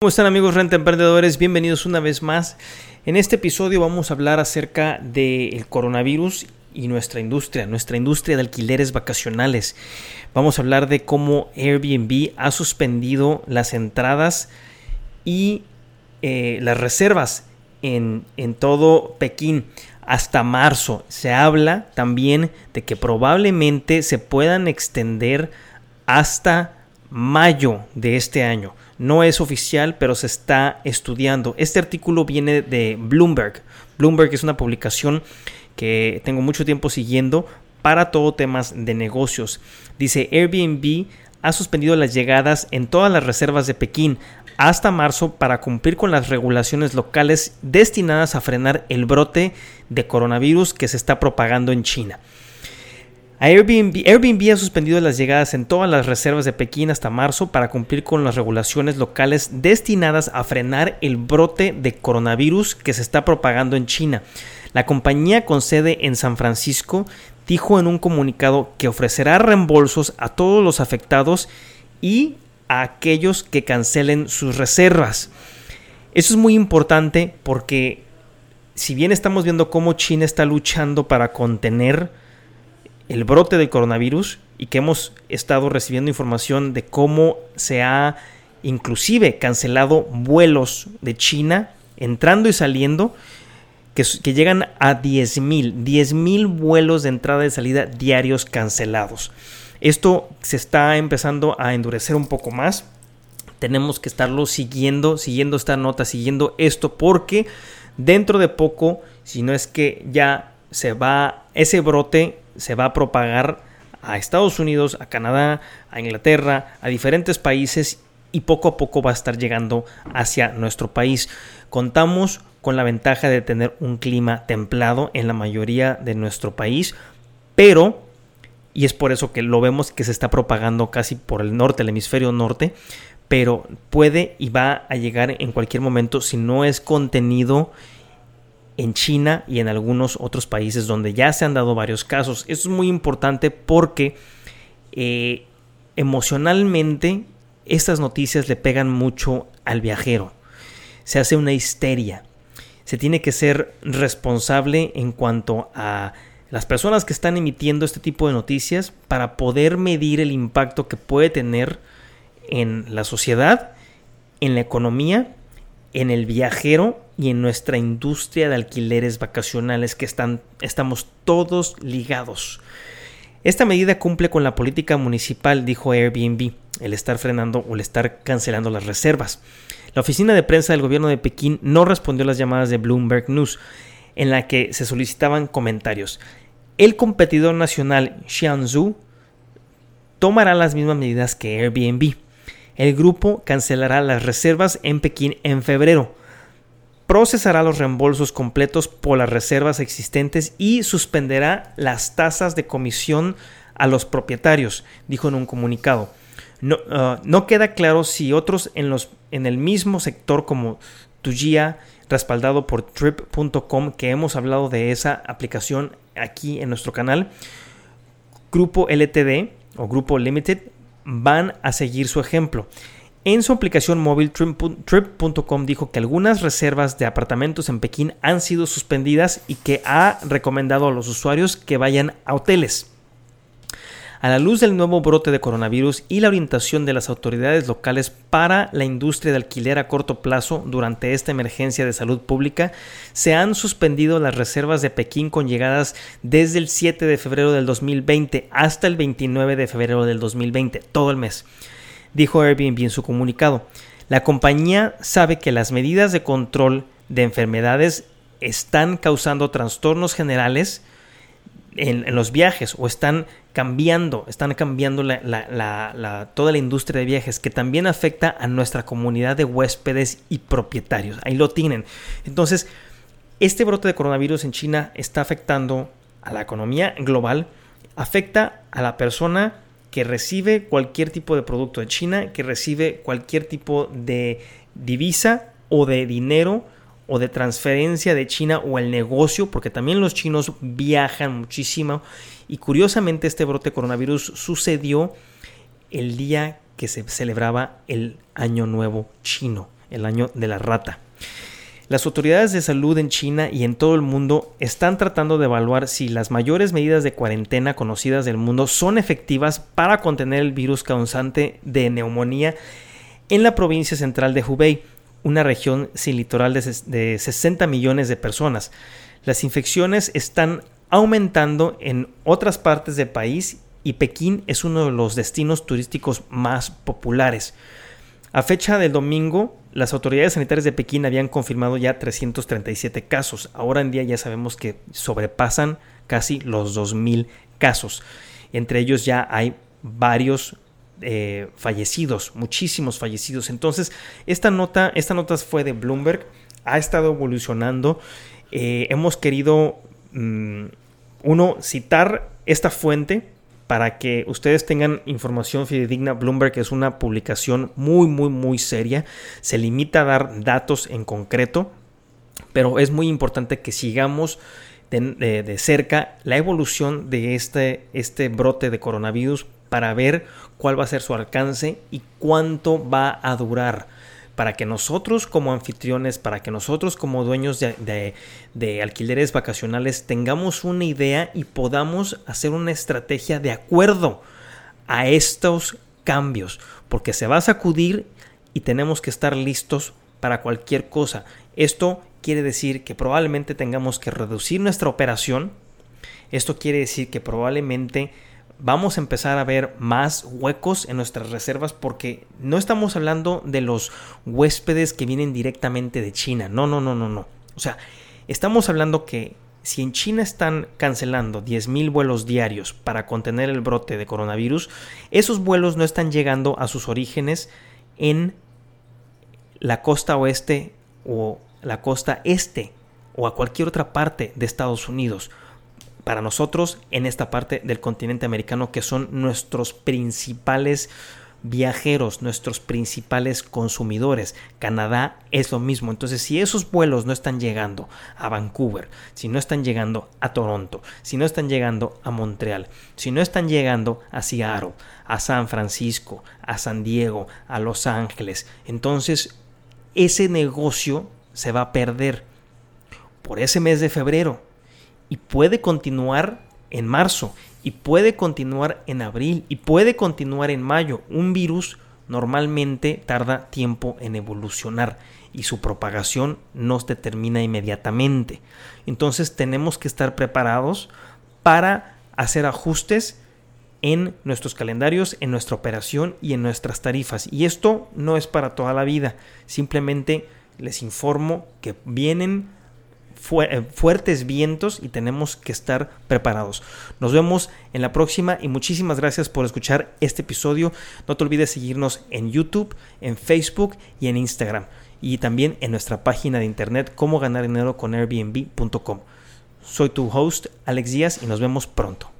¿Cómo están amigos renta emprendedores? Bienvenidos una vez más. En este episodio vamos a hablar acerca del coronavirus y nuestra industria, nuestra industria de alquileres vacacionales. Vamos a hablar de cómo Airbnb ha suspendido las entradas y eh, las reservas en, en todo Pekín hasta marzo. Se habla también de que probablemente se puedan extender hasta mayo de este año. No es oficial, pero se está estudiando. Este artículo viene de Bloomberg. Bloomberg es una publicación que tengo mucho tiempo siguiendo para todo temas de negocios. Dice Airbnb ha suspendido las llegadas en todas las reservas de Pekín hasta marzo para cumplir con las regulaciones locales destinadas a frenar el brote de coronavirus que se está propagando en China. Airbnb, ha suspendido las llegadas en todas las reservas de Pekín hasta marzo para cumplir con las regulaciones locales destinadas a frenar el brote de coronavirus que se está propagando en China. La compañía con sede en San Francisco dijo en un comunicado que ofrecerá reembolsos a todos los afectados y a aquellos que cancelen sus reservas. Eso es muy importante porque si bien estamos viendo cómo China está luchando para contener el brote del coronavirus y que hemos estado recibiendo información de cómo se ha inclusive cancelado vuelos de China entrando y saliendo que, llegan a 10.000, 10.000 vuelos de entrada y salida diarios cancelados. Esto se está empezando a endurecer un poco más. Tenemos que estarlo siguiendo, siguiendo esta nota, siguiendo esto, porque dentro de poco, si no es que ya se va ese brote se va a propagar a Estados Unidos, a Canadá, a Inglaterra, a diferentes países y poco a poco va a estar llegando hacia nuestro país. Contamos con la ventaja de tener un clima templado en la mayoría de nuestro país, pero, y es por eso que lo vemos que se está propagando casi por el norte, el hemisferio norte, pero puede y va a llegar en cualquier momento si no es contenido en China y en algunos otros países donde ya se han dado varios casos. Esto es muy importante porque eh, emocionalmente estas noticias le pegan mucho al viajero. Se hace una histeria. Se tiene que ser responsable en cuanto a las personas que están emitiendo este tipo de noticias para poder medir el impacto que puede tener en la sociedad, en la economía, en el viajero y en nuestra industria de alquileres vacacionales que están, estamos todos ligados. Esta medida cumple con la política municipal, dijo Airbnb, el estar frenando o el estar cancelando las reservas. La oficina de prensa del gobierno de Pekín no respondió a las llamadas de Bloomberg News, en la que se solicitaban comentarios. El competidor nacional Xianzhou tomará las mismas medidas que Airbnb. El grupo cancelará las reservas en Pekín en febrero, procesará los reembolsos completos por las reservas existentes y suspenderá las tasas de comisión a los propietarios, dijo en un comunicado. No, no queda claro si otros en, el mismo sector como Tujia, respaldado por trip.com, que hemos hablado de esa aplicación aquí en nuestro canal, Grupo LTD o Grupo Limited, van a seguir su ejemplo. En su aplicación móvil, Trip.com dijo que algunas reservas de apartamentos en Pekín han sido suspendidas y que ha recomendado a los usuarios que vayan a hoteles. A la luz del nuevo brote de coronavirus y la orientación de las autoridades locales para la industria de alquiler a corto plazo durante esta emergencia de salud pública, se han suspendido las reservas de Pekín con llegadas desde el 7 de febrero del 2020 hasta el 29 de febrero del 2020, todo el mes dijo Airbnb en su comunicado. La compañía sabe que las medidas de control de enfermedades están causando trastornos generales en, los viajes o están cambiando, están cambiando toda la industria de viajes que también afecta a nuestra comunidad de huéspedes y propietarios. Ahí lo tienen. Entonces, este brote de coronavirus en China está afectando a la economía global, afecta a la persona que recibe cualquier tipo de producto de China, que recibe cualquier tipo de divisa o de dinero o de transferencia de China o el negocio, porque también los chinos viajan muchísimo. Y curiosamente este brote coronavirus sucedió el día que se celebraba el Año Nuevo chino. el año de la rata. Las autoridades de salud en China y en todo el mundo están tratando de evaluar si las mayores medidas de cuarentena conocidas del mundo son efectivas para contener el virus causante de neumonía en la provincia central de Hubei, una región sin litoral de, 60 millones de personas. Las infecciones están aumentando en otras partes del país y Pekín es uno de los destinos turísticos más populares. A fecha del domingo, las autoridades sanitarias de Pekín habían confirmado ya 337 casos. Ahora en día ya sabemos que sobrepasan casi los 2.000 casos. Entre ellos ya hay varios eh, fallecidos, muchísimos fallecidos. Entonces, esta nota, esta nota fue de Bloomberg, ha estado evolucionando. Eh, hemos querido, mm, uno, citar esta fuente para que ustedes tengan información fidedigna. Bloomberg es una publicación muy, muy, muy seria. Se limita a dar datos en concreto, pero es muy importante que sigamos de, cerca la evolución de este, este brote de coronavirus para ver cuál va a ser su alcance y cuánto va a durar para que nosotros como anfitriones, para que nosotros como dueños de, alquileres vacacionales tengamos una idea y podamos hacer una estrategia de acuerdo a estos cambios, porque se va a sacudir y tenemos que estar listos para cualquier cosa. Esto quiere decir que probablemente tengamos que reducir nuestra operación. Esto quiere decir que probablemente vamos a empezar a ver más huecos en nuestras reservas porque no estamos hablando de los huéspedes que vienen directamente de China. No, no, no, no, no. O sea, estamos hablando que si en China están cancelando 10.000 vuelos diarios para contener el brote de coronavirus, esos vuelos no están llegando a sus orígenes en la costa oeste o la costa este o a cualquier otra parte de Estados Unidos para nosotros en esta parte del continente americano que son nuestros principales viajeros, nuestros principales consumidores. Canadá es lo mismo. Entonces, si esos vuelos no están llegando a Vancouver, si no están llegando a Toronto, si no están llegando a Montreal, si no están llegando a Seattle, a San Francisco, a San Diego, a Los Ángeles, entonces ese negocio se va a perder por ese mes de febrero y puede continuar en marzo y puede continuar en abril y puede continuar en mayo. Un virus normalmente tarda tiempo en evolucionar y su propagación no se determina inmediatamente. Entonces tenemos que estar preparados para hacer ajustes en nuestros calendarios, en nuestra operación y en nuestras tarifas. Y esto no es para toda la vida. Simplemente les informo que vienen eh, fuertes vientos y tenemos que estar preparados. Nos vemos en la próxima y muchísimas gracias por escuchar este episodio. No te olvides seguirnos en YouTube, en Facebook y en Instagram y también en nuestra página de internet como ganar dinero con airbnb.com. Soy tu host Alex Díaz y nos vemos pronto.